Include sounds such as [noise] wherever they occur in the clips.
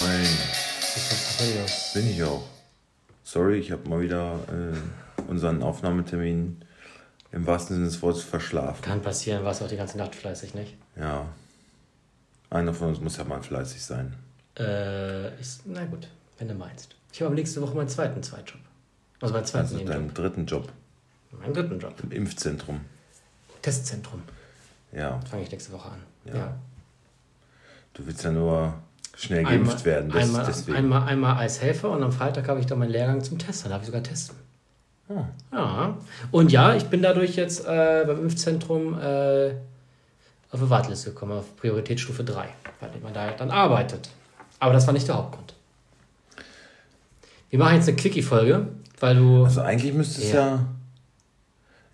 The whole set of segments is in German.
Nein. Bin ich auch. Sorry, ich habe mal wieder äh, unseren Aufnahmetermin im wahrsten Sinne des Wortes verschlafen. Kann passieren, warst du auch die ganze Nacht fleißig, nicht? Ja. Einer von uns muss ja mal fleißig sein. Äh, ist, na gut, wenn du meinst. Ich habe nächste Woche meinen zweiten Zweitjob. Also meinen zweiten Also deinen dritten Job Meinen dritten Job. im Impfzentrum. Testzentrum. Ja. Fange ich nächste Woche an. Ja. Ja. Du willst ja nur schnell Einmal, geimpft werden. Das, einmal, deswegen. einmal, einmal als Helfer und am Freitag habe ich dann meinen Lehrgang zum Tester. Da habe ich sogar testen. Ah. Ja. Und ja, ich bin dadurch jetzt äh, beim Impfzentrum äh, auf eine Warteliste gekommen, auf Prioritätsstufe 3, weil man da dann arbeitet. Aber das war nicht der Hauptgrund. Wir machen jetzt eine Quickie-Folge, weil du. Also eigentlich müsste es Ja. ja.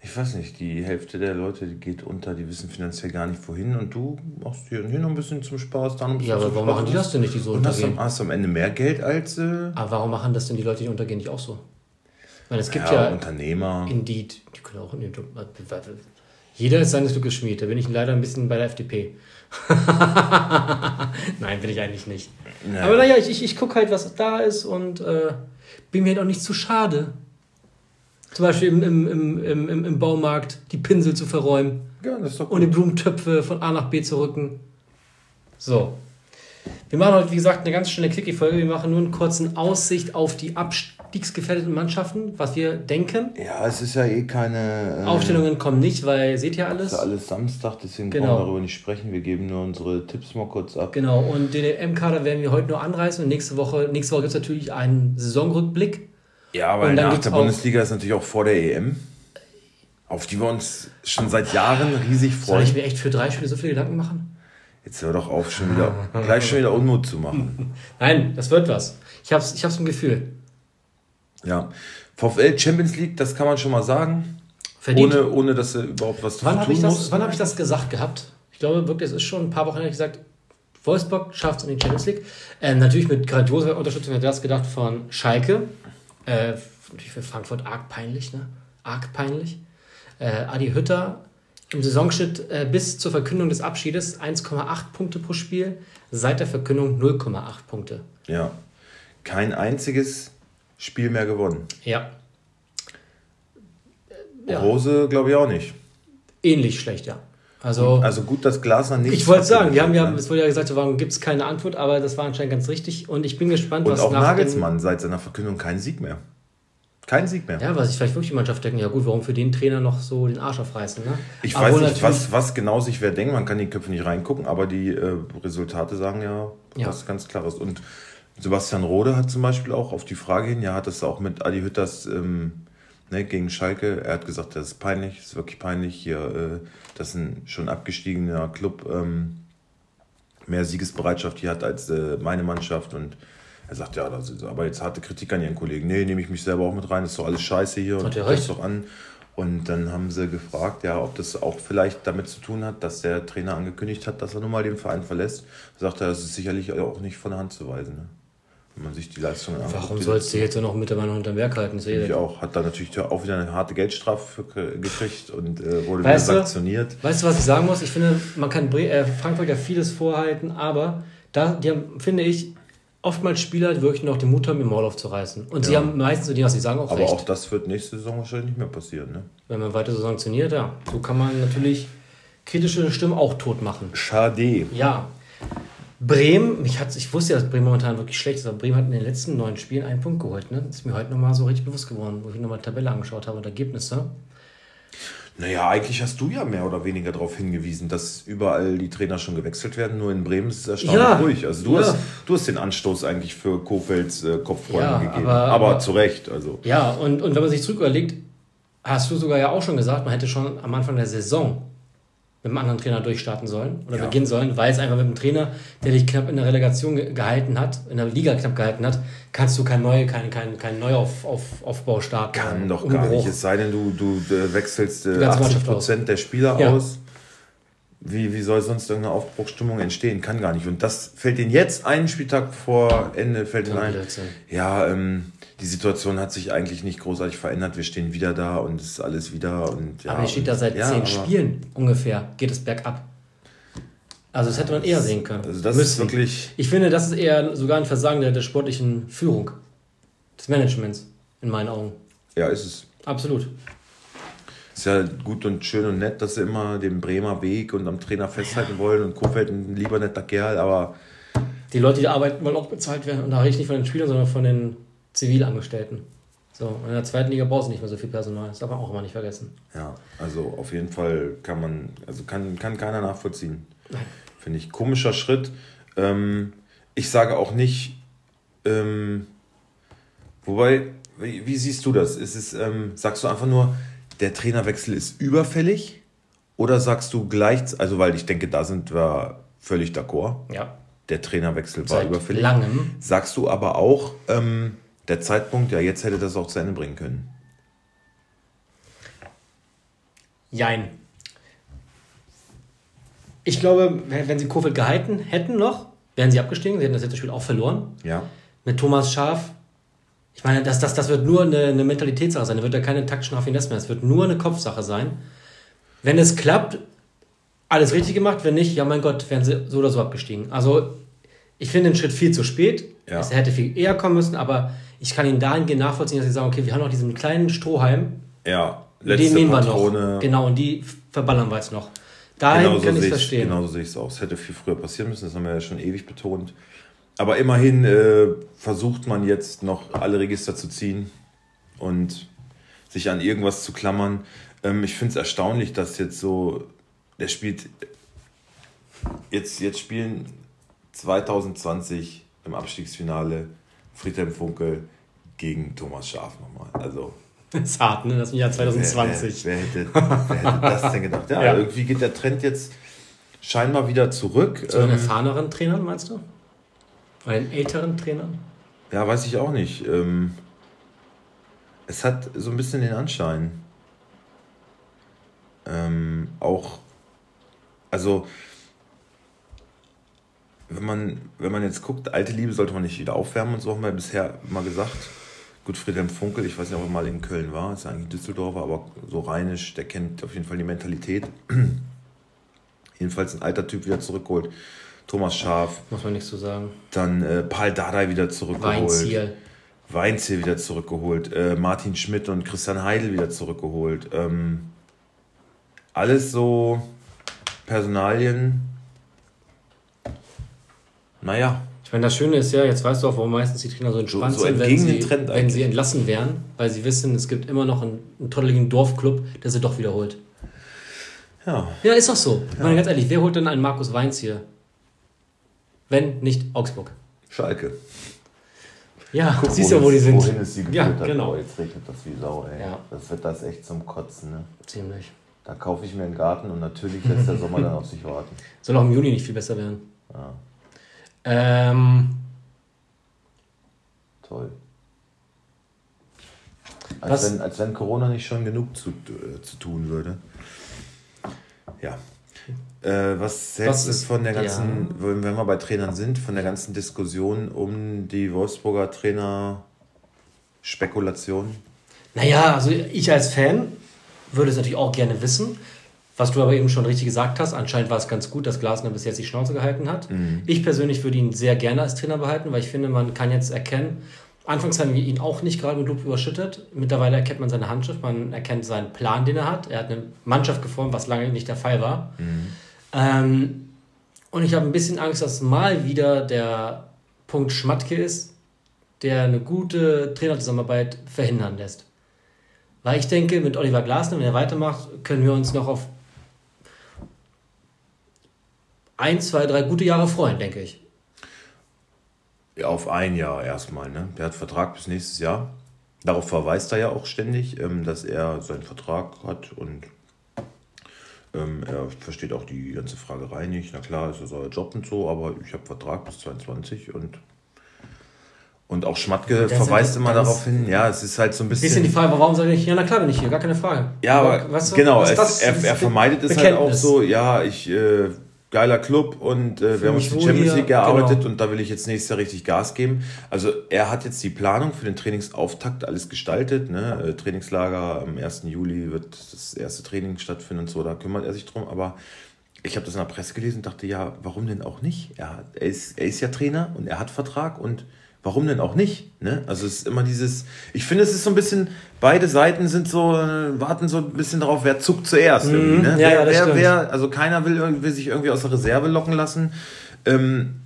Ich weiß nicht, die Hälfte der Leute geht unter, die wissen finanziell gar nicht wohin und du machst hier, hier noch ein bisschen zum Spaß, da noch ein bisschen Ja, aber warum Spaß. machen die das denn nicht, die so Und hast, untergehen? am- hast am Ende mehr Geld als äh, Aber warum machen das denn die Leute, die untergehen, nicht auch so? Ich meine, es gibt ja, ja, Unternehmer. Indeed, die können auch in den. Jeder ist seines Glückes Schmied. Da bin ich leider ein bisschen bei der FDP. [laughs] Nein, bin ich eigentlich nicht. Ja. Aber naja, ich, ich, ich gucke halt, was da ist und äh, bin mir halt auch nicht zu schade. Zum Beispiel im, im, im, im, im- Baumarkt die Pinsel zu verräumen ja, das ist doch und die Blumentöpfe von A nach B zu rücken. So. Wir machen heute, wie gesagt, eine ganz schnelle Quickie-Folge. Wir machen nur einen kurzen Aussicht auf die abstiegsgefährdeten Mannschaften, was wir denken. Ja, es ist ja eh keine. Äh, Aufstellungen kommen nicht, weil seht ihr Es alles. ist alles Samstag, deswegen Genau. brauchen wir darüber nicht sprechen. Wir geben nur unsere Tipps mal kurz ab. Genau, und den M-Kader werden wir heute nur anreißen. Und nächste Woche, nächste Woche gibt es natürlich einen Saisonrückblick. Ja, dann nach der Bundesliga ist natürlich auch vor der EM, auf die wir uns schon seit Jahren riesig Soll ich freuen. mir echt für drei Spiele so viele Gedanken machen? Jetzt hör doch auf, schon wieder, [laughs] gleich schon wieder Unmut zu machen. [laughs] Nein, das wird was. Ich hab's, ich hab's im Gefühl. Ja. VfL Champions League, das kann man schon mal sagen. Verdient. Ohne, ohne dass er überhaupt was wann zu habe ich, tun das- muss. wann hab ich das gesagt gehabt? Ich glaube wirklich, es ist schon ein paar Wochen her gesagt, Wolfsburg schafft es in die Champions League. Ähm, natürlich mit grandioser Unterstützung, hätte das gedacht, von Schalke. Äh, für Frankfurt arg peinlich, ne? Arg peinlich. Äh, Adi Hütter im Saisonschnitt äh, bis zur Verkündung des Abschiedes 1,8 Punkte pro Spiel, seit der Verkündung 0,8 Punkte. Ja. Kein einziges Spiel mehr gewonnen. Ja. Ja. Rose glaube ich auch nicht. Ähnlich schlecht, ja. Also, Also gut, dass Glasner nicht. ich wollte sagen, wir haben ja, es wurde ja gesagt, warum gibt es keine Antwort, aber das war anscheinend ganz richtig und ich bin gespannt, Und was auch nach Nagelsmann seit seiner Verkündung kein Sieg mehr. Kein Sieg mehr. Ja, was sich vielleicht wirklich die Mannschaft denken, ja gut, warum für den Trainer noch so den Arsch aufreißen, ne? Ich Aber weiß nicht, was, was genau sich wer denkt. Man kann die Köpfe nicht reingucken, aber die äh, Resultate sagen ja, Ja. was ganz Klares. Und Sebastian Rode hat zum Beispiel auch auf die Frage hin, ja, hat das auch mit Adi Hütters ähm, ne, gegen Schalke, er hat gesagt, das ist peinlich, das ist wirklich peinlich. Hier, äh, das ist ein schon abgestiegener Club, ähm, mehr Siegesbereitschaft hier hat als äh, meine Mannschaft. Und er sagt, ja, das ist aber jetzt harte Kritik an ihren Kollegen. Nee, nehme ich mich selber auch mit rein, das ist doch alles scheiße hier. Hat und er recht. doch an. Und dann haben sie gefragt, ja, ob das auch vielleicht damit zu tun hat, dass der Trainer angekündigt hat, dass er nun mal den Verein verlässt. Da sagt er, das ist sicherlich auch nicht von der Hand zu weisen. Ne? Wenn man sich die Leistungen anguckt. Warum sollst du jetzt noch mit der Meinung hinterm Berg halten? Ich eh- auch. Hat da natürlich auch wieder eine harte Geldstrafe gekriegt und äh, wurde Weißt du? wieder sanktioniert. Weißt du, was ich sagen muss? Ich finde, man kann Bre äh, Frankfurt ja vieles vorhalten, aber da die haben, finde ich, oftmals Spieler, die wirklich noch den Mut haben, im Maul aufzureißen. Und sie Ja. haben meistens, so die, was sie sagen, auch Aber recht. auch das wird nächste Saison wahrscheinlich nicht mehr passieren. Ne? Wenn man weiter so sanktioniert, ja. So kann man natürlich kritische Stimmen auch tot machen. Schade. Ja. Bremen, mich hat's, ich wusste ja, dass Bremen momentan wirklich schlecht ist, aber Bremen hat in den letzten neun Spielen einen Punkt geholt. Ne? Das ist mir heute nochmal so richtig bewusst geworden, wo ich nochmal die Tabelle angeschaut habe und Ergebnisse. Naja, eigentlich hast du ja mehr oder weniger darauf hingewiesen, dass überall die Trainer schon gewechselt werden. Nur in Bremen ist es erstaunlich Ja, ruhig. Also du, ja. hast, du hast den Anstoß eigentlich für Kofelds äh, Kopfbäume Ja, gegeben. aber- Aber, aber- zu Recht. Also. Ja, und, und wenn man sich zurück überlegt, hast du sogar ja auch schon gesagt, man hätte schon am Anfang der Saison mit einem anderen Trainer durchstarten sollen oder Ja. beginnen sollen, weil es einfach mit einem Trainer, der dich knapp in der Relegation ge gehalten hat, in der Liga knapp gehalten hat, kannst du kein neue, kein, kein, kein Neuaufbau starten. Kann doch gar Umbruch. nicht. Es sei denn, du, du wechselst äh, Die ganze 80 Mannschaft Prozent der Spieler Ja. aus. Wie, wie soll sonst irgendeine Aufbruchsstimmung entstehen? Kann gar nicht. Und das fällt ihnen jetzt einen Spieltag vor Ende, fällt ihnen ein. Ja, ähm, die Situation hat sich eigentlich nicht großartig verändert. Wir stehen wieder da und es ist alles wieder. Und, ja, aber ihr steht da seit ja, zehn Spielen ungefähr, geht es bergab. Also das hätte man eher sehen können. Also das ist wirklich. Ich finde, das ist eher sogar ein Versagen der, der sportlichen Führung. Des Managements, in meinen Augen. Ja, ist es. Absolut. Ist ja gut und schön und nett, dass sie immer den Bremer Weg und am Trainer festhalten wollen und Kofeld ein lieber netter Kerl, aber Die Leute, die arbeiten, wollen auch bezahlt werden. Und da rede ich nicht von den Spielern, sondern von den Zivilangestellten. So, in der zweiten Liga brauchst du nicht mehr so viel Personal. Das darf man auch immer nicht vergessen. ja, also auf jeden Fall kann man, also kann, kann keiner nachvollziehen. Finde ich komischer Schritt. Ähm, ich sage auch nicht, ähm, wobei, wie, wie siehst du das? Ist es, ähm, sagst du einfach nur, der Trainerwechsel ist überfällig? Oder sagst du gleich, also weil ich denke, da sind wir völlig d'accord. Ja. Der Trainerwechsel war Seit überfällig. langem. Sagst du aber auch, ähm, der Zeitpunkt, ja, jetzt hätte das auch zu Ende bringen können. Jein. Ich glaube, wenn sie Kofeld gehalten hätten noch, wären sie abgestiegen. Sie hätten das letzte Spiel auch verloren. Ja. Mit Thomas Schaf. Ich meine, das, das, das wird nur eine, eine Mentalitätssache sein. Da wird ja keine taktischen Raffinesse mehr. Es wird nur eine Kopfsache sein. Wenn es klappt, alles richtig gemacht. Wenn nicht, ja mein Gott, wären sie so oder so abgestiegen. Also, ich finde den Schritt viel zu spät. Ja. Es hätte viel eher kommen müssen, aber ich kann ihn dahingehend nachvollziehen, dass sie sagen, okay, wir haben noch diesen kleinen Strohhalm, Ja, den nehmen wir Patrone. noch. Genau, und die verballern wir jetzt noch. Dahin Genau so kann ich es verstehen. Genau so sehe ich es auch. Es hätte viel früher passieren müssen, das haben wir ja schon ewig betont. Aber immerhin äh, versucht man jetzt noch alle Register zu ziehen und sich an irgendwas zu klammern. Ähm, ich finde es erstaunlich, dass jetzt so, der spielt, jetzt, jetzt spielen 2020 im Abstiegsfinale Friedhelm Funkel gegen Thomas Schaaf nochmal. Also Das ist hart, ne? Das ist im Jahr 2020. Wer, wer, wer, hätte, wer hätte das denn gedacht? Ja, [laughs] Ja. irgendwie geht der Trend jetzt scheinbar wieder zurück. Zu den Ähm, erfahreneren Trainern, meinst du? Oder den älteren Trainern? ja, weiß ich auch nicht. Ähm, es hat so ein bisschen den Anschein. Ähm, auch, also, wenn man, wenn man jetzt guckt, alte Liebe sollte man nicht wieder aufwärmen und so haben wir bisher immer gesagt. Gut, Friedhelm Funkel, ich weiß nicht, ob er mal in Köln war, ist ja eigentlich Düsseldorfer, aber so rheinisch, der kennt auf jeden Fall die Mentalität. [clears throat] Jedenfalls ein alter Typ wieder zurückgeholt. Thomas Schaf, Muss man nichts zu sagen. dann äh, Paul Dardai wieder zurückgeholt. Weinziel. Weinziel wieder zurückgeholt, äh, Martin Schmidt und Christian Heidel wieder zurückgeholt. Ähm, alles so Personalien. Naja, Ich meine, das Schöne ist ja, jetzt weißt du auch, warum meistens die Trainer so entspannt So- so sind, wenn sie, Trend wenn eigentlich. sie entlassen werden, weil sie wissen, es gibt immer noch einen, einen tolleligen Dorfclub, der sie doch wiederholt. ja. Ja, ist doch so. Ich meine, ganz ehrlich, wer holt denn einen Markus Weinziel? Wenn nicht Augsburg. Schalke. Ja, Guck, siehst du, wo die sind. Wohin es sie geführt Ja, hat. genau. Oh, jetzt regnet das wie Sau, ey. Ja. Das wird das echt zum Kotzen, ne? Ziemlich. Da kaufe ich mir einen Garten und natürlich lässt der Sommer dann auf sich warten. Soll auch im Juni nicht viel besser werden. Ja, Ähm, toll. Als Was- wenn, als wenn Corona nicht schon genug zu, äh, zu tun würde. Ja. Äh, was hältst du ist- von der ganzen, ja. wenn wir bei Trainern sind, von der ganzen Diskussion um die Wolfsburger Trainer Spekulation? Naja, also ich als Fan würde es natürlich auch gerne wissen. Was du aber eben schon richtig gesagt hast, anscheinend war es ganz gut, dass Glasner bis jetzt die Schnauze gehalten hat. Ich persönlich würde ihn sehr gerne als Trainer behalten, weil ich finde, man kann jetzt erkennen, anfangs haben wir ihn auch nicht gerade mit Lob überschüttet. Mittlerweile erkennt man seine Handschrift, man erkennt seinen Plan, den er hat. Er hat eine Mannschaft geformt, was lange nicht der Fall war. Ähm, und ich habe ein bisschen Angst, dass mal wieder der Punkt Schmatke ist, der eine gute Trainerzusammenarbeit verhindern lässt. Weil ich denke, mit Oliver Glasner, wenn er weitermacht, können wir uns noch auf ein, zwei, drei gute Jahre freuen, denke ich. Ja, auf ein Jahr erstmal. Ne? Der hat Vertrag bis nächstes Jahr. Darauf verweist er ja auch ständig, ähm, dass er seinen Vertrag hat und ähm, er versteht auch die ganze Fragerei nicht. Na klar, ist das euer Job und so, aber ich habe Vertrag bis 22 und und auch Schmatke verweist immer darauf hin, ja, es ist halt so ein bisschen. Bisschen die Frage, warum sage ich, ja, na klar bin ich hier, gar keine Frage. Ja, aber weißt du, genau, was es, das- er, er vermeidet es halt auch so, ja, ich, äh, geiler Club und äh, wir haben uns die Champions League gearbeitet genau. und da will ich jetzt nächstes Jahr richtig Gas geben. Also er hat jetzt die Planung für den Trainingsauftakt alles gestaltet. Ne? Äh, Trainingslager am 1. Juli wird das erste Training stattfinden und so, da kümmert er sich drum, aber ich habe das in der Presse gelesen und dachte, ja, warum denn auch nicht? Er, er, ist, er ist ja Trainer und er hat Vertrag und warum denn auch nicht? Ne? Also es ist immer dieses, ich finde, es ist so ein bisschen, beide Seiten sind so, äh, warten so ein bisschen darauf, wer zuckt zuerst. Mhm. Ne? Ja, wer, ja, wer, wer, also keiner will, will sich irgendwie aus der Reserve locken lassen. Ähm,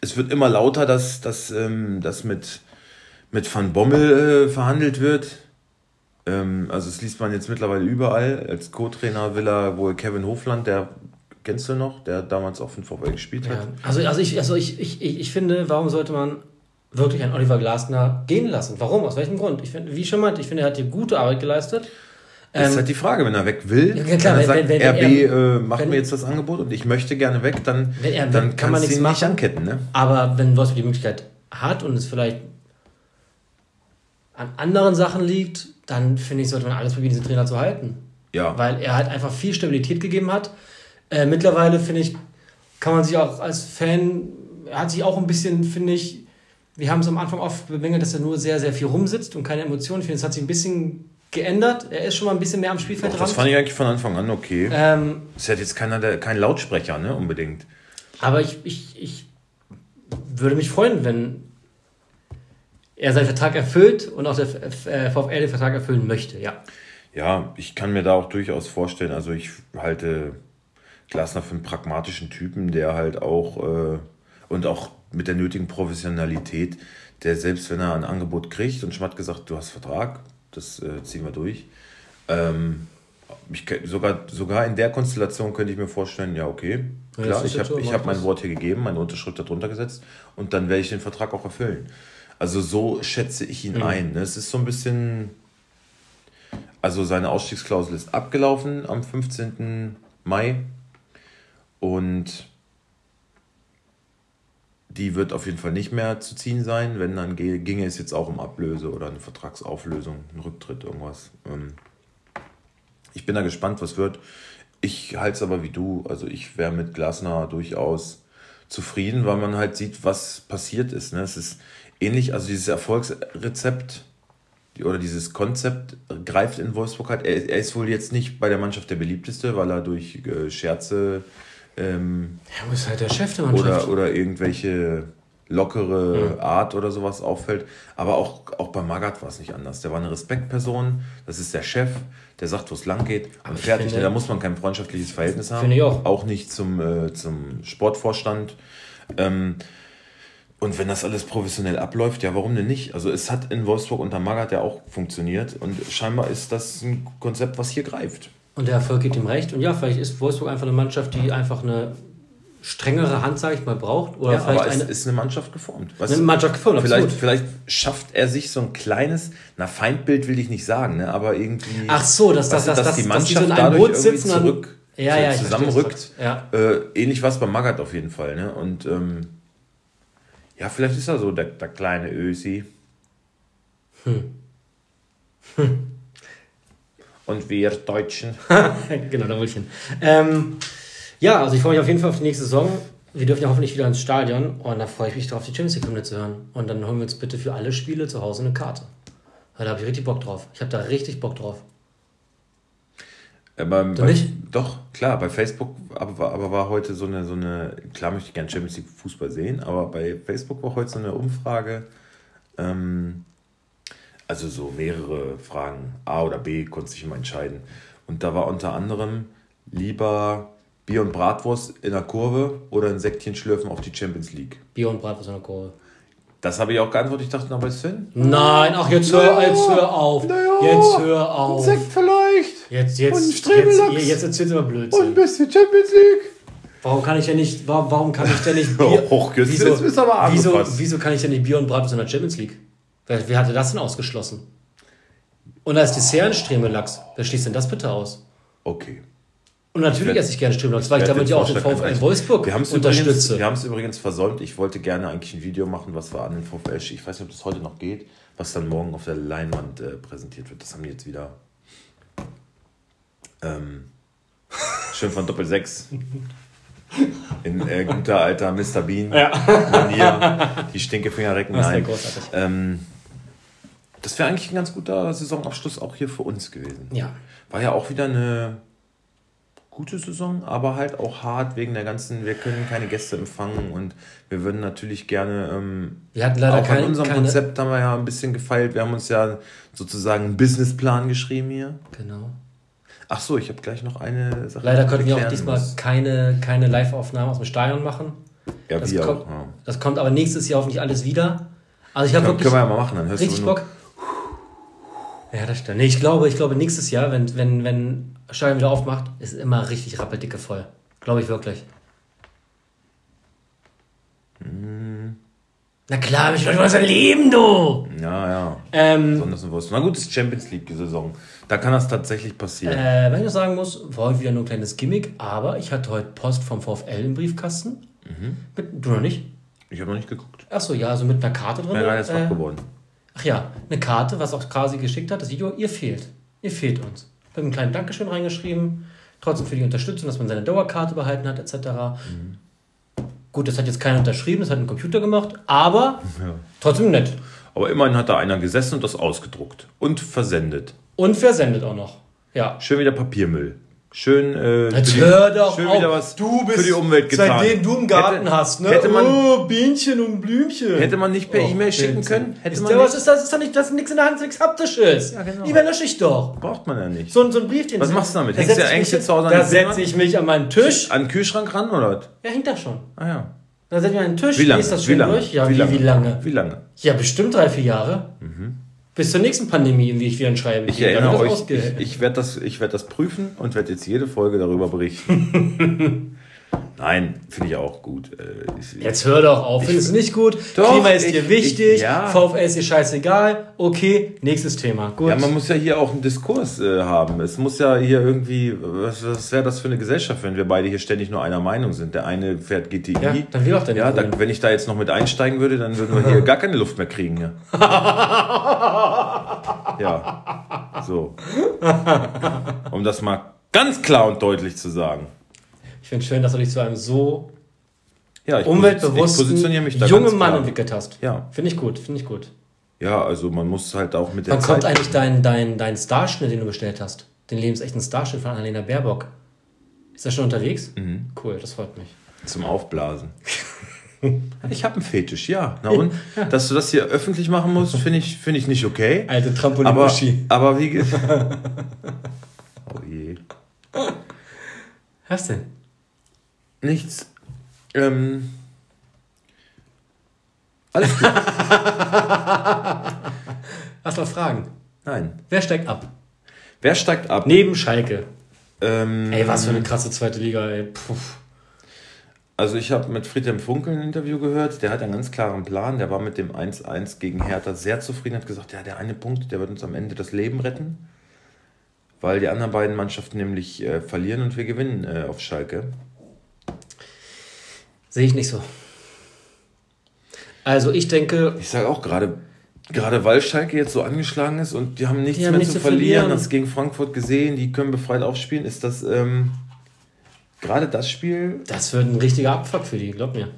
es wird immer lauter, dass, dass, ähm, dass mit, mit Van Bommel äh, verhandelt wird. Ähm, also das liest man jetzt mittlerweile überall. Als Co-Trainer will er wohl Kevin Hofland, der kennst du noch, der damals auch für den VfL gespielt hat. Ja. Also, also, ich, also ich, ich, ich finde, warum sollte man wirklich einen Oliver Glasner gehen lassen? Warum? Aus welchem Grund? Ich finde, wie schon meinte, ich finde, er hat hier gute Arbeit geleistet. Das ist halt die Frage, wenn er weg will, ja, klar, wenn er sagt, wenn, wenn, RB er, äh, macht mir jetzt das Angebot und ich möchte gerne weg, dann, er, dann kann man nichts machen. Nicht anketten. Ne? Aber wenn Wolfsburg die Möglichkeit hat und es vielleicht an anderen Sachen liegt, dann finde ich, sollte man alles probieren, diesen Trainer zu halten. Ja. Weil er halt einfach viel Stabilität gegeben hat. Äh, mittlerweile, finde ich, kann man sich auch als Fan, er hat sich auch ein bisschen, finde ich, wir haben es am Anfang oft bemängelt, dass er nur sehr, sehr viel rumsitzt und keine Emotionen. Ich finde, es hat sich ein bisschen geändert. Er ist schon mal ein bisschen mehr am Spielfeld dran. Das fand ich eigentlich von Anfang an okay. Ähm, ist halt jetzt keiner, der, kein Lautsprecher, ne, unbedingt. Aber ich, ich, ich würde mich freuen, wenn er seinen Vertrag erfüllt und auch der äh, VfL den Vertrag erfüllen möchte, ja. Ja, ich kann mir da auch durchaus vorstellen, also ich halte Glasner für einen pragmatischen Typen, der halt auch äh, und auch mit der nötigen Professionalität, der selbst wenn er ein Angebot kriegt und Schmatt gesagt, du hast Vertrag, das äh, ziehen wir durch. Ähm, ich, sogar, sogar in der Konstellation könnte ich mir vorstellen, ja, okay, klar, ja, ich habe hab mein Wort hier gegeben, meine Unterschrift darunter gesetzt und dann werde ich den Vertrag auch erfüllen. Also so schätze ich ihn mhm. ein. Es ist so ein bisschen, also seine Ausstiegsklausel ist abgelaufen am 15. Mai und die wird auf jeden Fall nicht mehr zu ziehen sein. Wenn, dann ginge es jetzt auch um Ablöse oder eine Vertragsauflösung, einen Rücktritt, irgendwas. Ähm, ich bin da gespannt, was wird. Ich halte es aber wie du. Also ich wäre mit Glasner durchaus zufrieden, weil man halt sieht, was passiert ist. Ne? Es ist ähnlich, also dieses Erfolgsrezept oder dieses Konzept greift in Wolfsburg halt. Er, er, ist wohl jetzt nicht bei der Mannschaft der beliebteste, weil er durch äh, Scherze ähm, er ist halt der Chef der Mannschaft. Oder, oder irgendwelche lockere mhm. Art oder sowas auffällt. Aber auch, auch bei Magath war es nicht anders. Der war eine Respektperson, das ist der Chef, der sagt, wo es lang geht und fertig. Finde, da muss man kein freundschaftliches Verhältnis haben. Finde ich auch. Auch nicht zum, äh, zum Sportvorstand. Ähm, und wenn das alles professionell abläuft, ja, warum denn nicht? Also es hat in Wolfsburg unter Magath ja auch funktioniert und scheinbar ist das ein Konzept, was hier greift. Und der Erfolg gibt ihm recht. Und ja, vielleicht ist Wolfsburg einfach eine Mannschaft, die einfach eine strengere Hand, sage ich mal, braucht. Oder ja, vielleicht aber eine, es ist eine Mannschaft geformt. Was, eine Mannschaft geformt, vielleicht, absolut. vielleicht schafft er sich so ein kleines, na Feindbild will ich nicht sagen, ne, aber irgendwie. Ach so, dass, das, dass, dass, die Mannschaft dass die so in einem Boot sitzen zurück ja, ja, zusammenrückt. Ja. Äh, ähnlich was bei Magath auf jeden Fall. Ne? Und ähm, ja, vielleicht ist er so der, der kleine Ösi. Hm. Hm und wir Deutschen. [laughs] genau, da wollte ich hin. Ähm, ja, also ich freue mich auf jeden Fall auf die nächste Saison. Wir dürfen ja hoffentlich wieder ins Stadion und da freue ich mich drauf, die Champions League Hymne zu hören. Und dann holen wir uns bitte für alle Spiele zu Hause eine Karte. Weil da habe ich richtig Bock drauf. Ich habe da richtig Bock drauf. Aber du bei, nicht? Doch, klar, bei Facebook aber, aber war heute so eine, so eine, klar möchte ich gerne Champions League Fußball sehen, aber bei Facebook war heute so eine Umfrage, ähm, also so mehrere Fragen, A oder B, konnte sich immer entscheiden. Und da war unter anderem lieber Bier und Bratwurst in der Kurve oder ein Säckchen schlürfen auf die Champions League. Bier und Bratwurst in der Kurve. Das habe ich auch geantwortet. Ich dachte, na, was denn? Nein, ach, jetzt hör, naja, jetzt hör auf. Naja, jetzt hör auf. Ein Sekt vielleicht. Jetzt, jetzt, und jetzt, jetzt erzählst du mal Blödsinn. Und ein bisschen Champions League. Warum kann ich denn nicht, warum, warum kann ich denn nicht [laughs] Bier... Hochküssen, wieso, ist aber wieso, wieso kann ich denn nicht Bier und Bratwurst in der Champions League? Wer, wer hatte das denn ausgeschlossen? Und als Dessert ein Stremelachs. Wer schließt denn das bitte aus? Okay. Und natürlich esse ich gerne Stremelachs, weil ich damit ja auch den VfL in Wolfsburg wir unterstütze. Übrigens, wir haben es übrigens versäumt. Ich wollte gerne eigentlich ein Video machen, was wir an den VfL, ich weiß nicht, ob das heute noch geht, was dann morgen auf der Leinwand äh, präsentiert wird. Das haben die jetzt wieder. Ähm, [laughs] schön von Doppel 6. In äh, guter alter Mr. Bean. Ja. Manier. [laughs] Die Stinkefinger recken. Nein. Ähm, das wäre eigentlich ein ganz guter Saisonabschluss auch hier für uns gewesen. Ja. War ja auch wieder eine gute Saison, aber halt auch hart wegen der ganzen, wir können keine Gäste empfangen und wir würden natürlich gerne, ähm, wir hatten leider auch kein, an unserem keine, Konzept haben wir ja ein bisschen gefeilt. Wir haben uns ja sozusagen einen Businessplan geschrieben hier. Genau. Ach so, ich habe gleich noch eine Sache. Leider konnten wir auch diesmal muss. keine, keine Live-Aufnahmen aus dem Stadion machen. Ja, das, kommt, auch, ja. das kommt aber nächstes Jahr hoffentlich alles wieder. Also ich habe wirklich. Können wir ja mal machen, dann hörst richtig du Bock. Ja, das stimmt. Nee, ich glaube, ich glaube, nächstes Jahr, wenn, wenn, wenn Stadion wieder aufmacht, ist immer richtig rappeldicke voll. Glaube ich wirklich. Hm. Na klar, ich wollte was erleben, du! Ja, ja. Ähm, Besonders Na gut, ist Champions League-Saison. Da kann das tatsächlich passieren. Äh, wenn ich noch sagen muss, war heute wieder nur ein kleines Gimmick, aber ich hatte heute Post vom VfL im Briefkasten. Mhm. Mit, du noch nicht? Ich habe noch nicht geguckt. Achso, ja, also mit einer Karte drin. Ja, jetzt äh, geworden. Ach ja, eine Karte, was auch quasi geschickt hat, das Video, ihr fehlt. Ihr fehlt uns. Mit einem kleinen Dankeschön reingeschrieben, trotzdem für die Unterstützung, dass man seine Dauerkarte behalten hat, etc. Mhm. Gut, das hat jetzt keiner unterschrieben, das hat ein Computer gemacht, aber ja. trotzdem nett. Aber immerhin hat da einer gesessen und das ausgedruckt und versendet. Und versendet auch noch. Ja. Schön wieder Papiermüll. Schön, äh, Jetzt die, hör doch schön auf. wieder was du bist, für die Umwelt getan. Seitdem du einen Garten hätte, hast, ne? Hätte man, oh, Bienchen und Blümchen. Hätte man nicht per oh, E-Mail schicken können? Hätte ist man der, was ist das? Ist doch nicht, das ist nichts in der Hand, nichts haptisches. Ja, genau. Lieber lösche ich doch. Braucht man ja nicht. So, so ein Briefchen. Was machst du damit? Hängst du ja eigentlich jetzt zu Hause an Da setze ich mich an meinen Tisch. An den Kühlschrank ran, oder was? Ja, hängt da schon. Ah ja. Da setze ich mich an den Tisch, wie lange? das schön wie lange? durch. Ja, wie, wie, lange? wie lange? Wie lange? Ja, bestimmt drei, vier Jahre. Mhm. Bis zur nächsten Pandemie, wie ich wieder schreibe. Ich erinnere euch, ich, ich werde das, werd das prüfen und werde jetzt jede Folge darüber berichten. [laughs] Nein, finde ich auch gut. Äh, Jetzt hör doch auf, findest du nicht gut? Doch, Klima ist ich, dir wichtig, ich, ja. VfL ist dir scheißegal. Okay, nächstes Thema. Gut. Ja, man muss ja hier auch einen Diskurs äh, haben. Es muss ja hier irgendwie, was, was wäre das für eine Gesellschaft, wenn wir beide hier ständig nur einer Meinung sind? Der eine fährt GTI. Ja, dann will auch der Ja, da, wenn ich da jetzt noch mit einsteigen würde, dann würden wir hier [laughs] gar keine Luft mehr kriegen. Ja, [laughs] ja. so. Um das mal ganz klar und deutlich zu sagen. Ich finde es schön, dass du dich zu einem so ja, umweltbewussten jungen Mann entwickelt hast. Ja. Finde ich gut, finde ich gut. Ja, also man muss halt auch mit der Wann kommt eigentlich dein, dein, dein Starschnitt, den du bestellt hast? Den lebensechten Starschnitt von Annalena Baerbock. Ist er schon unterwegs? Mhm. Cool, das freut mich. Zum Aufblasen. [laughs] [laughs] ich habe einen Fetisch, ja. Na und? Ja. Dass du das hier öffentlich machen musst, [laughs] finde ich, find ich nicht okay. Alte trampolin aber, aber wie [laughs] oh je. Was denn? Nichts. Ähm, alles gut. Hast du noch Fragen? Nein. Wer steigt ab? Wer steigt ab? Neben Schalke. Ähm, ey, was für eine krasse zweite Liga, ey. Puh. Also ich habe mit Friedhelm Funkel ein Interview gehört, der hat einen ganz klaren Plan, der war mit dem 1-1 gegen Hertha sehr zufrieden, hat gesagt, ja, der eine Punkt, der wird uns am Ende das Leben retten, weil die anderen beiden Mannschaften nämlich äh, verlieren und wir gewinnen äh, auf Schalke. Sehe ich nicht so. Also ich denke. Ich sage auch gerade, gerade weil Schalke jetzt so angeschlagen ist und die haben nichts die haben mehr nichts zu verlieren, verlieren. das gegen Frankfurt gesehen, die können befreit aufspielen, ist das ähm, gerade das Spiel. Das wird ein richtiger Abfuck für die, glaub mir.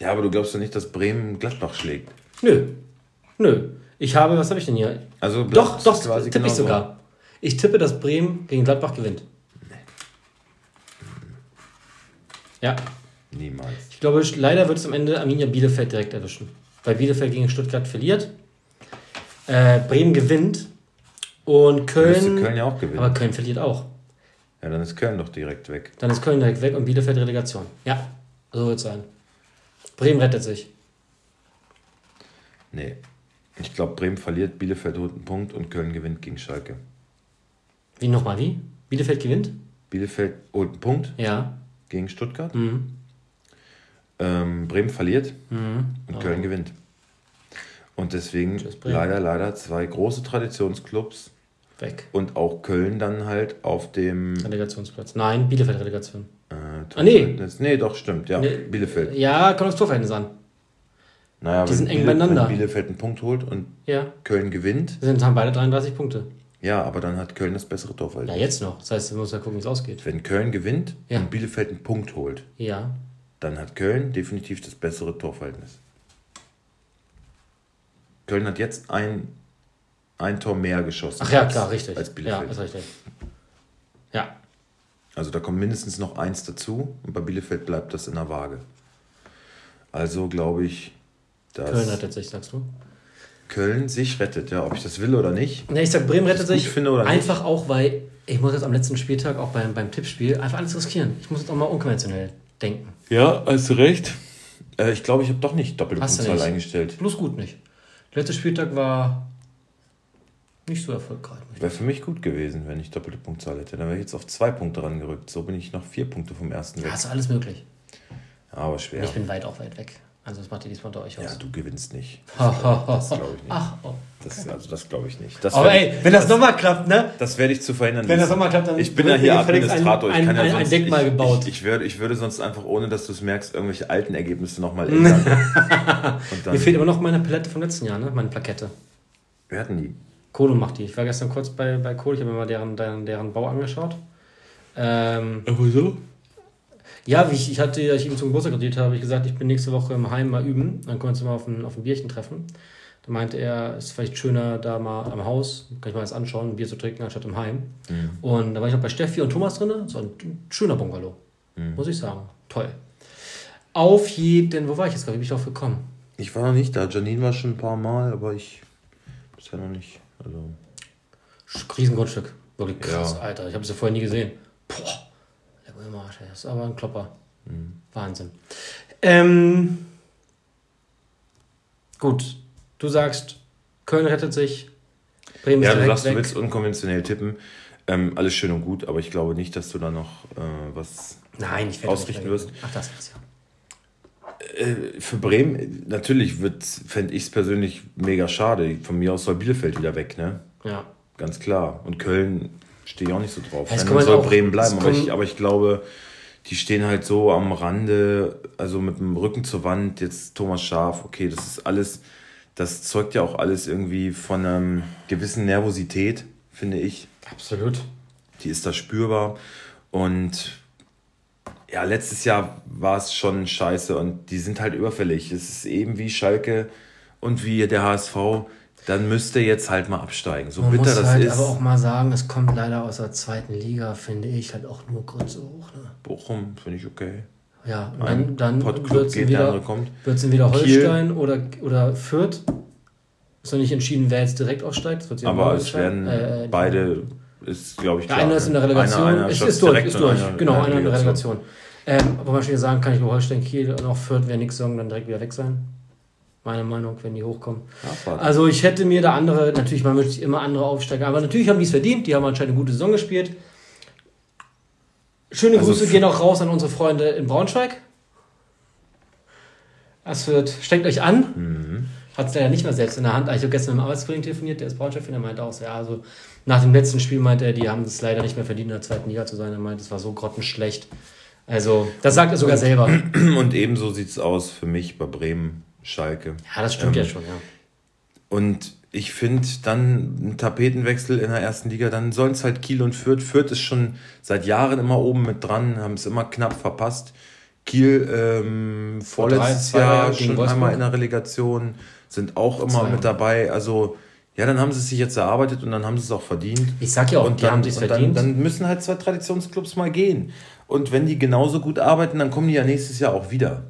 Ja, aber du glaubst doch nicht, dass Bremen Gladbach schlägt. Nö. Nö. Ich habe, was habe ich denn hier? Also doch, doch, tippe ich sogar. Ich tippe, dass Bremen gegen Gladbach gewinnt. Nee. Ja. Niemals. Ich glaube, leider wird es am Ende Arminia Bielefeld direkt erwischen. Weil Bielefeld gegen Stuttgart verliert. Äh, Bremen gewinnt. Und Köln. Köln ja auch gewinnen. Aber Köln verliert auch. Ja, dann ist Köln doch direkt weg. Dann ist Köln direkt weg und Bielefeld Relegation. Ja, so wird es sein. Bremen rettet sich. Nee. Ich glaube, Bremen verliert, Bielefeld holt einen Punkt und Köln gewinnt gegen Schalke. Wie nochmal, wie? Bielefeld gewinnt? Bielefeld holt einen Punkt. Ja. Gegen Stuttgart. Mhm. Ähm, Bremen verliert mhm. und. Köln gewinnt. Und deswegen leider, leider zwei große Traditionsclubs. Weg. Und auch Köln dann halt auf dem. Relegationsplatz. Nein, Bielefeld Relegation. Äh, ah, nee. Nee, doch, stimmt, ja. Nee. Bielefeld. Ja, kommt das Torverhältnis an. Naja, die sind eng beieinander. Wenn Bielefeld einen Punkt holt und ja. Köln gewinnt. Sind, haben beide 33 Punkte. Ja, aber dann hat Köln das bessere Torverhältnis. Ja, jetzt noch. Das heißt, du musst ja gucken, wie es ausgeht. Wenn Köln gewinnt ja. und Bielefeld einen Punkt holt. Ja dann hat Köln definitiv das bessere Torverhältnis. Köln hat jetzt ein, ein Tor mehr geschossen. Ach ja, klar, richtig. Als Bielefeld. Ja, ist richtig. Ja. Also da kommt mindestens noch eins dazu und bei Bielefeld bleibt das in der Waage. Also glaube ich, dass Köln rettet sich, sagst du? Köln sich rettet, ja, ob ich das will oder nicht. Ne, ich sag, Bremen rettet sich oder nicht. einfach auch, weil ich muss jetzt am letzten Spieltag auch beim, beim Tippspiel einfach alles riskieren. Ich muss jetzt auch mal unkonventionell denken. Ja, hast du recht. Äh, ich glaube, ich habe doch nicht doppelte Punktzahl eingestellt. Bloß gut nicht. Der letzte Spieltag war nicht so erfolgreich. Wäre für mich gut gewesen, wenn ich doppelte Punktzahl hätte. Dann wäre ich jetzt auf zwei Punkte rangerückt. So bin ich noch vier Punkte vom ersten weg. Ja, ist alles möglich. Aber schwer. Ich bin weit auch weit weg. Also das macht ihr diesmal unter euch aus. Ja, du gewinnst nicht. [laughs] Das glaube ich nicht. Ach, oh. Das, also das glaube ich nicht. Das Aber ey, wenn das nochmal klappt, ne? das werde ich zu verhindern. Wenn das nochmal klappt, dann Ich bin ja hier Administrator. ein- ich kann ja ein- ein sonst, Denkmal ich, gebaut. Ich, ich, würde, ich würde sonst einfach, ohne dass du es merkst, irgendwelche alten Ergebnisse nochmal ändern. [laughs] Mir fehlt immer noch meine Palette vom letzten Jahr, ne? Meine Plakette. wir hatten die. Kohle macht die. Ich war gestern kurz bei, bei Kohle, ich habe mir mal deren, deren, deren Bau angeschaut. Ähm, Aber so? ja, wie ich, ich hatte, als ich ihm zum Geburtstag gratuliert habe, habe ich gesagt, ich bin nächste Woche im Heim mal üben. Dann können wir uns mal auf ein, auf ein Bierchen treffen. Da meinte er, es ist vielleicht schöner da mal am Haus, kann ich mal das anschauen, ein Bier zu trinken, anstatt im Heim. Und da war ich noch bei Steffi und Thomas drin. So ein schöner Bungalow, muss ich sagen. Toll. Auf jeden, wo war ich jetzt gerade? Wie bin ich drauf gekommen? Ich war noch nicht da. Janine war schon ein paar Mal, aber ich bisher noch nicht. Also, Riesengrundstück. Wirklich krass, Ja. Alter. Ich habe es ja vorher nie gesehen. Boah, Arsch, ey. Das ist aber ein Klopper. Wahnsinn. Ähm, gut, du sagst, Köln rettet sich. Bremen ja, ist du sagst, du weg. willst unkonventionell tippen. Ähm, alles schön und gut, aber ich glaube nicht, dass du da noch äh, was Nein, ich ausrichten wirst. Ach, das war's ja. Äh, für Bremen, natürlich fände ich es persönlich mega schade. Von mir aus soll Bielefeld wieder weg, ne? Ja. Ganz klar. Und Köln stehe ich auch nicht so drauf. Es soll auch- Bremen bleiben. Aber ich, aber ich glaube, die stehen halt so am Rande, also mit dem Rücken zur Wand. Jetzt Thomas Schaf, okay, das ist alles, das zeugt ja auch alles irgendwie von einer gewissen Nervosität, finde ich. Absolut. Die ist da spürbar. Und ja, letztes Jahr war es schon scheiße und die sind halt überfällig. Es ist eben wie Schalke und wie der HSV. Dann müsste jetzt halt mal absteigen. So Man bitter muss das halt ist. aber auch mal sagen, es kommt leider aus der zweiten Liga, finde ich, halt auch nur Grütze hoch. Ne? Bochum finde ich okay. Ja, und Ein dann, dann wird es wieder, wird's Kiel. Holstein oder, oder Fürth. Ist noch nicht entschieden, wer jetzt direkt sich Aber es werden entscheiden. Äh, beide, ist glaube ich Der klar. eine ist in der ne? Relegation. Einer, einer ist, ist durch, ist durch. einer genau, einer in der Relegation. Relegation. Ähm, aber wahrscheinlich sagen kann ich bei Holstein Kiel und auch Fürth, wer nichts sagen, dann direkt wieder weg sein. Meine Meinung, wenn die hochkommen. Abwarten. Also ich hätte mir da andere, natürlich, man wünscht sich immer andere Aufsteiger, aber natürlich haben die es verdient, die haben anscheinend eine gute Saison gespielt. Schöne Also Grüße gehen auch raus an unsere Freunde in Braunschweig. Das wird, steckt euch an. Mhm. Hat es leider nicht mehr selbst in der Hand. Ich habe gestern mit einem Arbeitskollegen telefoniert, der ist Braunschweig-Fan, der meinte auch so, ja, also nach dem letzten Spiel meinte er, die haben es leider nicht mehr verdient, in der zweiten Liga zu sein. Er meinte, es war so grottenschlecht. Also, das sagt er sogar selber. [clears throat] Und ebenso sieht es aus für mich bei Bremen, Schalke. Ja, das stimmt Ähm, ja schon, ja. Und ich finde dann ein Tapetenwechsel in der ersten Liga, dann sollen es halt Kiel und Fürth. Fürth ist schon seit Jahren immer oben mit dran, haben es immer knapp verpasst. Kiel ähm, vorletztes drei, Jahr schon einmal in der Relegation, sind auch immer Zwei mit dabei. Also ja, dann haben sie es sich jetzt erarbeitet und dann haben sie es auch verdient. Ich sag ja auch, und die dann, haben sich's und verdient. Dann, dann müssen halt zwei Traditionsclubs mal gehen. Und wenn die genauso gut arbeiten, dann kommen die ja nächstes Jahr auch wieder.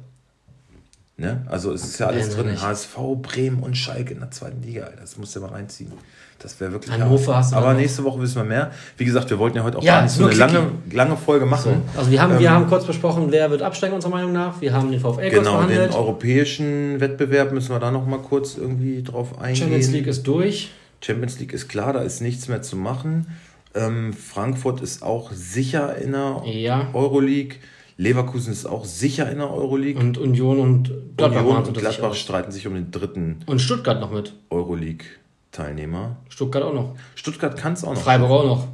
Ne? Also es ist ja alles drin. nicht. HSV, Bremen und Schalke in der zweiten Liga. Das musst du mal reinziehen. Das wäre wirklich. Hannover hart. hast du Aber nächste Woche wissen wir mehr. Wie gesagt, wir wollten ja heute auch Ja, gar nicht so eine lange, lange Folge machen. Also wir haben, wir Ähm, haben kurz besprochen, wer wird absteigen unserer Meinung nach. Wir haben den VfL Genau, den behandelt. europäischen Wettbewerb müssen wir da noch mal kurz irgendwie drauf eingehen. Champions League ist durch. Champions League ist klar, da ist nichts mehr zu machen. Ähm, Frankfurt ist auch sicher in der Ja. Euroleague. Leverkusen ist auch sicher in der Euroleague. Und Union und Gladbach Union und sich Gladbach streiten sich um den dritten Und Stuttgart noch mit. Euroleague-Teilnehmer. Stuttgart auch noch. Stuttgart kann es auch noch. Freiburg auch noch.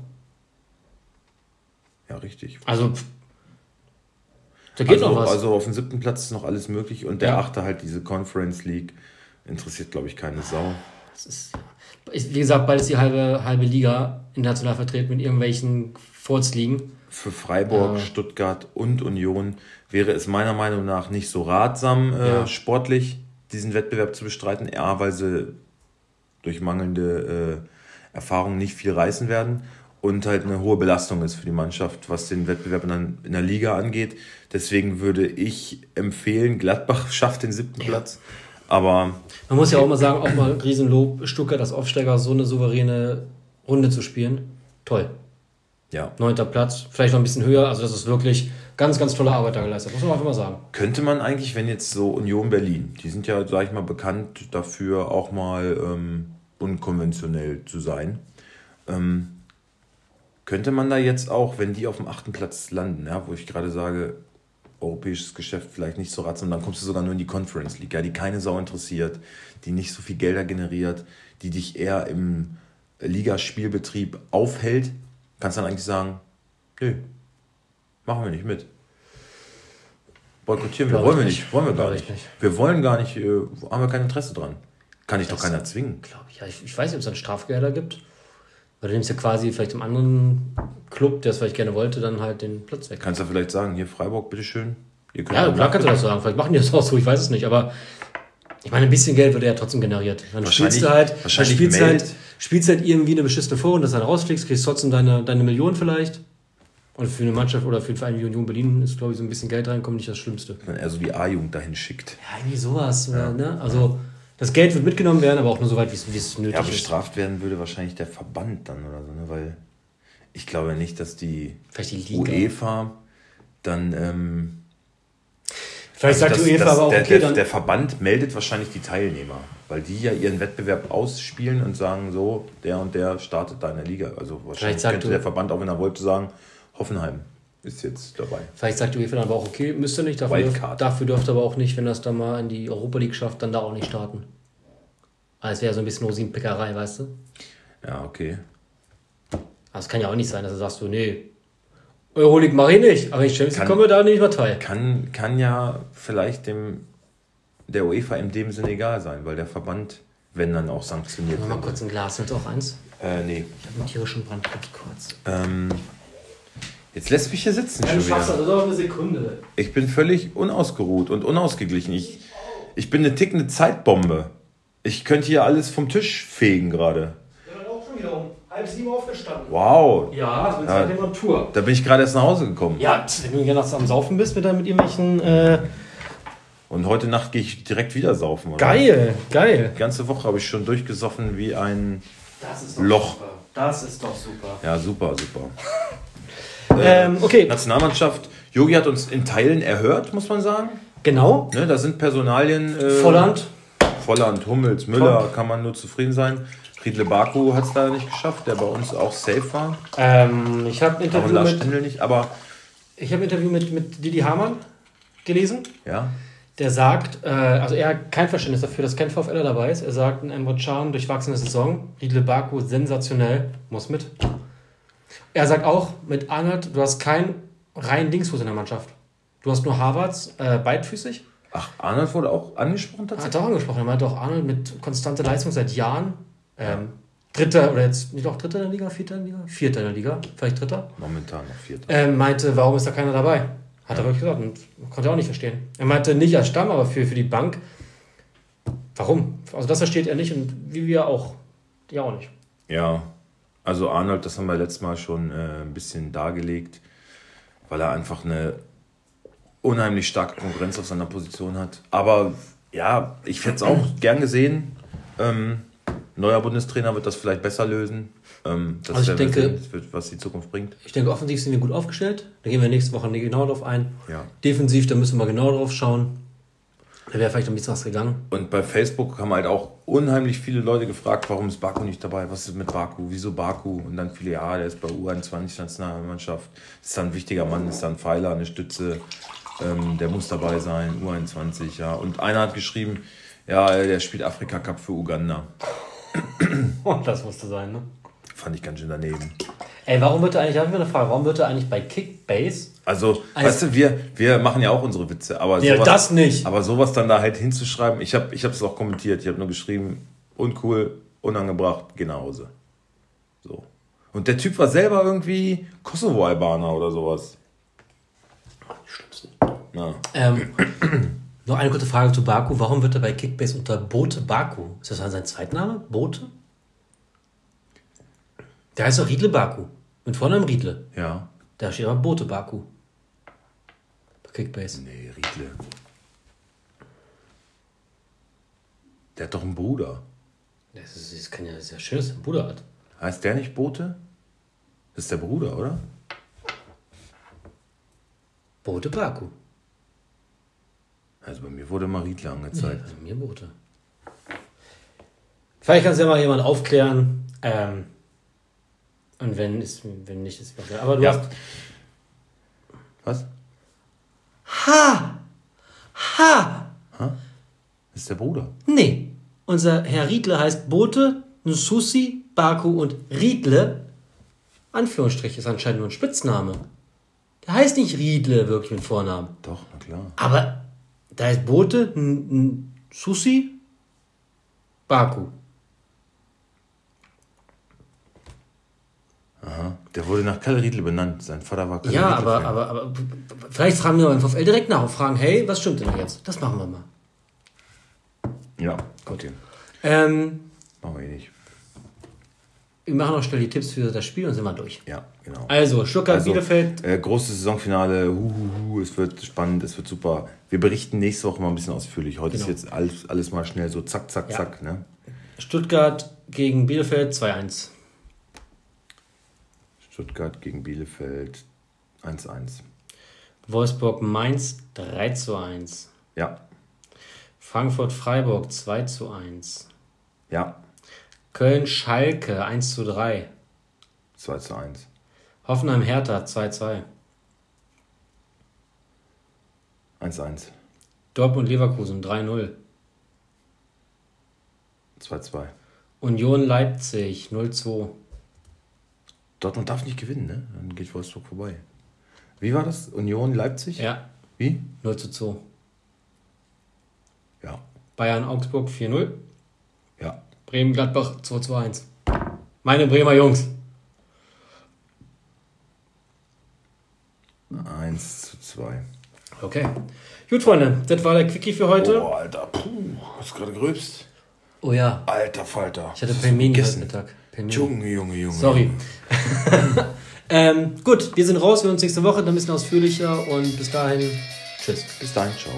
Ja, richtig. Also, da geht also, noch was. also auf dem siebten Platz ist noch alles möglich und der Ja. achte halt diese Conference League. Interessiert, glaube ich, keine Sau. Das ist, wie gesagt, bald ist die halbe, halbe Liga international vertreten mit irgendwelchen Furzligen. Für Freiburg, Ja. Stuttgart und Union wäre es meiner Meinung nach nicht so ratsam, äh, Ja. sportlich diesen Wettbewerb zu bestreiten. A, weil sie durch mangelnde äh, Erfahrung nicht viel reißen werden. und halt eine hohe Belastung ist für die Mannschaft, was den Wettbewerb in der, in der Liga angeht. Deswegen würde ich empfehlen, Gladbach [laughs] schafft den siebten Platz. Aber Man muss ja auch mal sagen, auch mal Riesenlob, Stuttgart als Aufsteiger so eine souveräne Runde zu spielen. Toll. ja, Neunter Platz, vielleicht noch ein bisschen höher. Also das ist wirklich ganz, ganz tolle Arbeit da geleistet. Muss man einfach mal sagen. könnte man eigentlich, wenn jetzt so Union Berlin, die sind ja, sag ich mal, bekannt dafür, auch mal ähm, unkonventionell zu sein. Ähm, könnte man da jetzt auch, wenn die auf dem achten Platz landen, ja, wo ich gerade sage, europäisches Geschäft vielleicht nicht so ratzen, und dann kommst du sogar nur in die Conference League, ja, die keine Sau interessiert, die nicht so viel Gelder generiert, die dich eher im Ligaspielbetrieb aufhält, kannst dann eigentlich sagen, nö, machen wir nicht mit. Boykottieren wir, wollen wir nicht. wollen wir gar nicht. nicht. Wir wollen gar nicht, äh, haben wir kein Interesse dran. Kann ich doch keiner zwingen. Glaube ich. Ja, ich, ich weiß nicht, ob es dann Strafgelder gibt. Du nimmst ja quasi vielleicht im anderen Club, der es vielleicht gerne wollte, dann halt den Platz weg. Kannst du vielleicht sagen, hier Freiburg, bitteschön. Ihr könnt Ja, klar kannst du das sagen. Vielleicht machen die das auch so, ich weiß es nicht. Aber ich meine, ein bisschen Geld wird ja trotzdem generiert. Dann Wahrscheinlich- spielst du halt, wahrscheinlich spielst halt, spielst halt irgendwie eine beschissene Vorrunde, dass du dann rausfliegst, kriegst trotzdem deine, deine Million vielleicht. Und für eine Mannschaft oder für den Verein wie Union Berlin ist, glaube ich, so ein bisschen Geld reinkommen nicht das Schlimmste. Wenn er so die A-Jugend dahin schickt. Ja, irgendwie sowas. Oder, ne? Also, das Geld wird mitgenommen werden, aber auch nur so weit, wie es- nötig Ja, ist. bestraft werden würde wahrscheinlich der Verband dann oder so, ne? weil ich glaube nicht, dass die die Liga. UEFA dann. Ähm, Vielleicht sagt das- die UEFA das- aber auch, der, okay, der, der Verband meldet wahrscheinlich die Teilnehmer, weil die ja ihren Wettbewerb ausspielen und sagen so, der und der startet da in der Liga. Also wahrscheinlich sagt könnte der Verband auch, wenn er wollte, sagen, Hoffenheim ist jetzt dabei. Vielleicht sagt die UEFA dann aber auch, okay, müsst ihr nicht. Dafür, Wildcard. dafür dürft ihr aber auch nicht, wenn das dann mal in die Europa League schafft, dann da auch nicht starten. Also es wäre so ein bisschen Rosinenpickerei, weißt du? Ja, okay. Also es kann ja auch nicht sein, dass du sagst, so, nee, Euroleague mache ich nicht, aber ich Champions League komme da nicht mehr teil. Kann, kann ja vielleicht dem der UEFA in dem Sinne egal sein, weil der Verband, wenn dann auch sanktioniert Mal wird. kurz ein Glas, mit auch eins. Äh, nee. Ich habe einen tierischen Brand, kurz. Ähm, jetzt lässt mich hier sitzen Ja, du schaffst das, auch eine Sekunde. Ich bin völlig unausgeruht und unausgeglichen. Ich, ich bin eine tickende Zeitbombe. Ich könnte hier alles vom Tisch fegen gerade. Ich bin auch schon wieder um halb sieben aufgestanden. Wow. Ja, so Ja. ja. on Tour. Da bin ich gerade erst nach Hause gekommen. Ja, wenn du hier nachts am Saufen bist, mit, mit irgendwelchen. Äh, Und heute Nacht gehe ich direkt wieder saufen. Oder? geil, geil. Die ganze Woche habe ich schon durchgesoffen wie ein. Das ist doch Loch. super. Das ist doch super. Ja, super, super. [laughs] Ähm, okay, Nationalmannschaft. Yogi hat uns in Teilen erhört, muss man sagen. genau. Ne, da sind Personalien. Äh, Volland. Volland, Hummels, Müller, kann man nur zufrieden sein. Friedle Baku hat es leider nicht geschafft, der bei uns auch safe war. Ähm, ich habe ein Aber Interview, Lars mit, nicht. Aber ich hab ein Interview mit, mit Didi Hamann gelesen. ja, Der sagt, äh, also er hat kein Verständnis dafür, dass kein VfLer dabei ist. Er sagt, ein Emre Can, durchwachsene Saison. Riedle Baku, sensationell, muss mit. Er sagt auch, mit Arnold, du hast keinen reinen Linksfuß in der Mannschaft. Du hast nur Harvards, äh, beidfüßig. ach, Arnold wurde auch angesprochen Hat tatsächlich. er auch angesprochen. Er meinte auch Arnold mit konstanter Leistung seit Jahren. Ähm, Dritter oder jetzt nicht auch Dritter in der Liga, Vierter in der Liga? Vierter in der Liga, vielleicht Dritter. Momentan noch Vierter. Ähm, meinte, warum ist da keiner dabei? Hat er wirklich gesagt und konnte er auch nicht verstehen. Er meinte nicht als Stamm, aber für, für die Bank. Warum? Also das versteht er nicht und wie wir auch. Die auch nicht. Ja, also Arnold, das haben wir letztes Mal schon äh, ein bisschen dargelegt, weil er einfach eine unheimlich starke Konkurrenz auf seiner Position hat. Aber ja, ich hätte es auch gern gesehen. Ähm, neuer Bundestrainer wird das vielleicht besser lösen. Ähm, das Also ich denke- sehen, was die Zukunft bringt. Ich denke, offensiv sind wir gut aufgestellt. Da gehen wir nächste Woche genau drauf ein. Ja. Defensiv, da müssen wir genau drauf schauen. Da wäre vielleicht ein bisschen was gegangen. Und bei Facebook haben halt auch unheimlich viele Leute gefragt, warum ist Baku nicht dabei? Was ist mit Baku? Wieso Baku? Und dann viele, ja, der ist bei U21-Nationalmannschaft, ist da ein wichtiger Mann, ist da ein Pfeiler, eine Stütze, ähm, der muss dabei sein, U21, ja. Und einer hat geschrieben, ja, der spielt Afrika Cup für Uganda. [clears throat] Oh, das musste sein, ne? Fand ich ganz schön daneben. Ey, warum wird er eigentlich, ich habe mir eine Frage, warum wird er eigentlich bei Kickbase Also, Also- weißt du, wir, wir machen ja auch unsere Witze, aber Ja, sowas, das nicht. Aber sowas dann da halt hinzuschreiben, ich habe ich es auch kommentiert, ich habe nur geschrieben, uncool, unangebracht, geh nach Hause. So. Und der Typ war selber irgendwie Kosovo-Albaner oder sowas. Ja. Ähm, [clears throat] noch eine kurze Frage zu Baku. Warum wird er bei Kickbase unter Bote Baku? Ist das sein Zweitname? Bote? Der heißt doch Riedle Baku. Mit Vornamen Riedle. Ja. Da steht aber Bote Baku. Bei Kickbase. Nee, Riedle. Der hat doch einen Bruder. Das, ist, das kann ja sehr schön, dass er einen Bruder hat. Heißt der nicht Bote? Das ist der Bruder, oder? Bote Baku. Also bei mir wurde mal Riedle angezeigt. Also mir Bote. Vielleicht kann es ja mal jemand aufklären. Ähm, und wenn, ist, wenn nicht, ist es Aber du Ja. hast. Was? Ha! Ha! Das ist der Bruder. Nee. Unser Herr Riedle heißt Bote, Nsusi, Baku und Riedle. Anführungsstrich ist anscheinend nur ein Spitzname. Der heißt nicht Riedle wirklich mit Vornamen. Doch, na klar. Aber da ist Bote, Nsusi, Baku. Aha. Der wurde nach Kalle Riedle benannt. Sein Vater war Kalle Ja, aber, aber, aber vielleicht fragen wir beim VfL direkt nach und fragen, hey, was stimmt denn jetzt? Das machen wir mal. Ja, okay. Ähm, Machen wir eh nicht. wir machen noch schnell die Tipps für das Spiel und sind wir durch. Ja, genau. Also, Stuttgart, Also, Bielefeld. Äh, großes Saisonfinale, hu, hu, hu, es wird spannend, es wird super. Wir berichten nächste Woche mal ein bisschen ausführlich. Heute Genau. ist jetzt alles, alles mal schnell so zack, zack, Ja. zack. Ne? Stuttgart gegen Bielefeld 2-1. Stuttgart gegen Bielefeld 1-1. Wolfsburg Mainz 3 zu 1. Ja, Frankfurt Freiburg 2 zu 1. ja, Köln Schalke 1 zu 3. 2 zu 1. Hoffenheim Hertha 2 2. 1-1. Dortmund Leverkusen 3-0. 2-2. Union Leipzig 0-2. Dortmund darf nicht gewinnen, ne? Dann geht Wolfsburg vorbei. Wie war das? Union Leipzig? Ja, Wie? 0 zu 2. Ja. Bayern Augsburg 4-0. Ja. Bremen Gladbach 2 zu 1. Meine Bremer Jungs. 1 zu 2. Okay. Gut, Freunde, das war der Quickie für heute. Oh, Alter, puh, hast gerade gröbst. Oh ja, Alter Falter. ich hatte Pelmeni heute? Mittag. Pelmeni. Junge, Junge, Junge. Sorry. [laughs] ähm, gut, wir sind raus, wir sehen uns nächste Woche, dann ein bisschen ausführlicher und bis dahin, tschüss. Bis dahin, ciao.